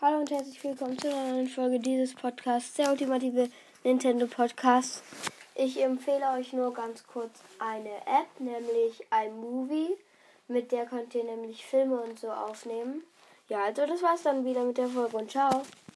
Hallo und herzlich willkommen zu einer neuen Folge dieses Podcasts, der ultimative Nintendo Podcast. Ich empfehle euch nur ganz kurz eine App, nämlich iMovie. Mit der könnt ihr nämlich Filme und so aufnehmen. Ja, also das war's dann wieder mit der Folge und ciao.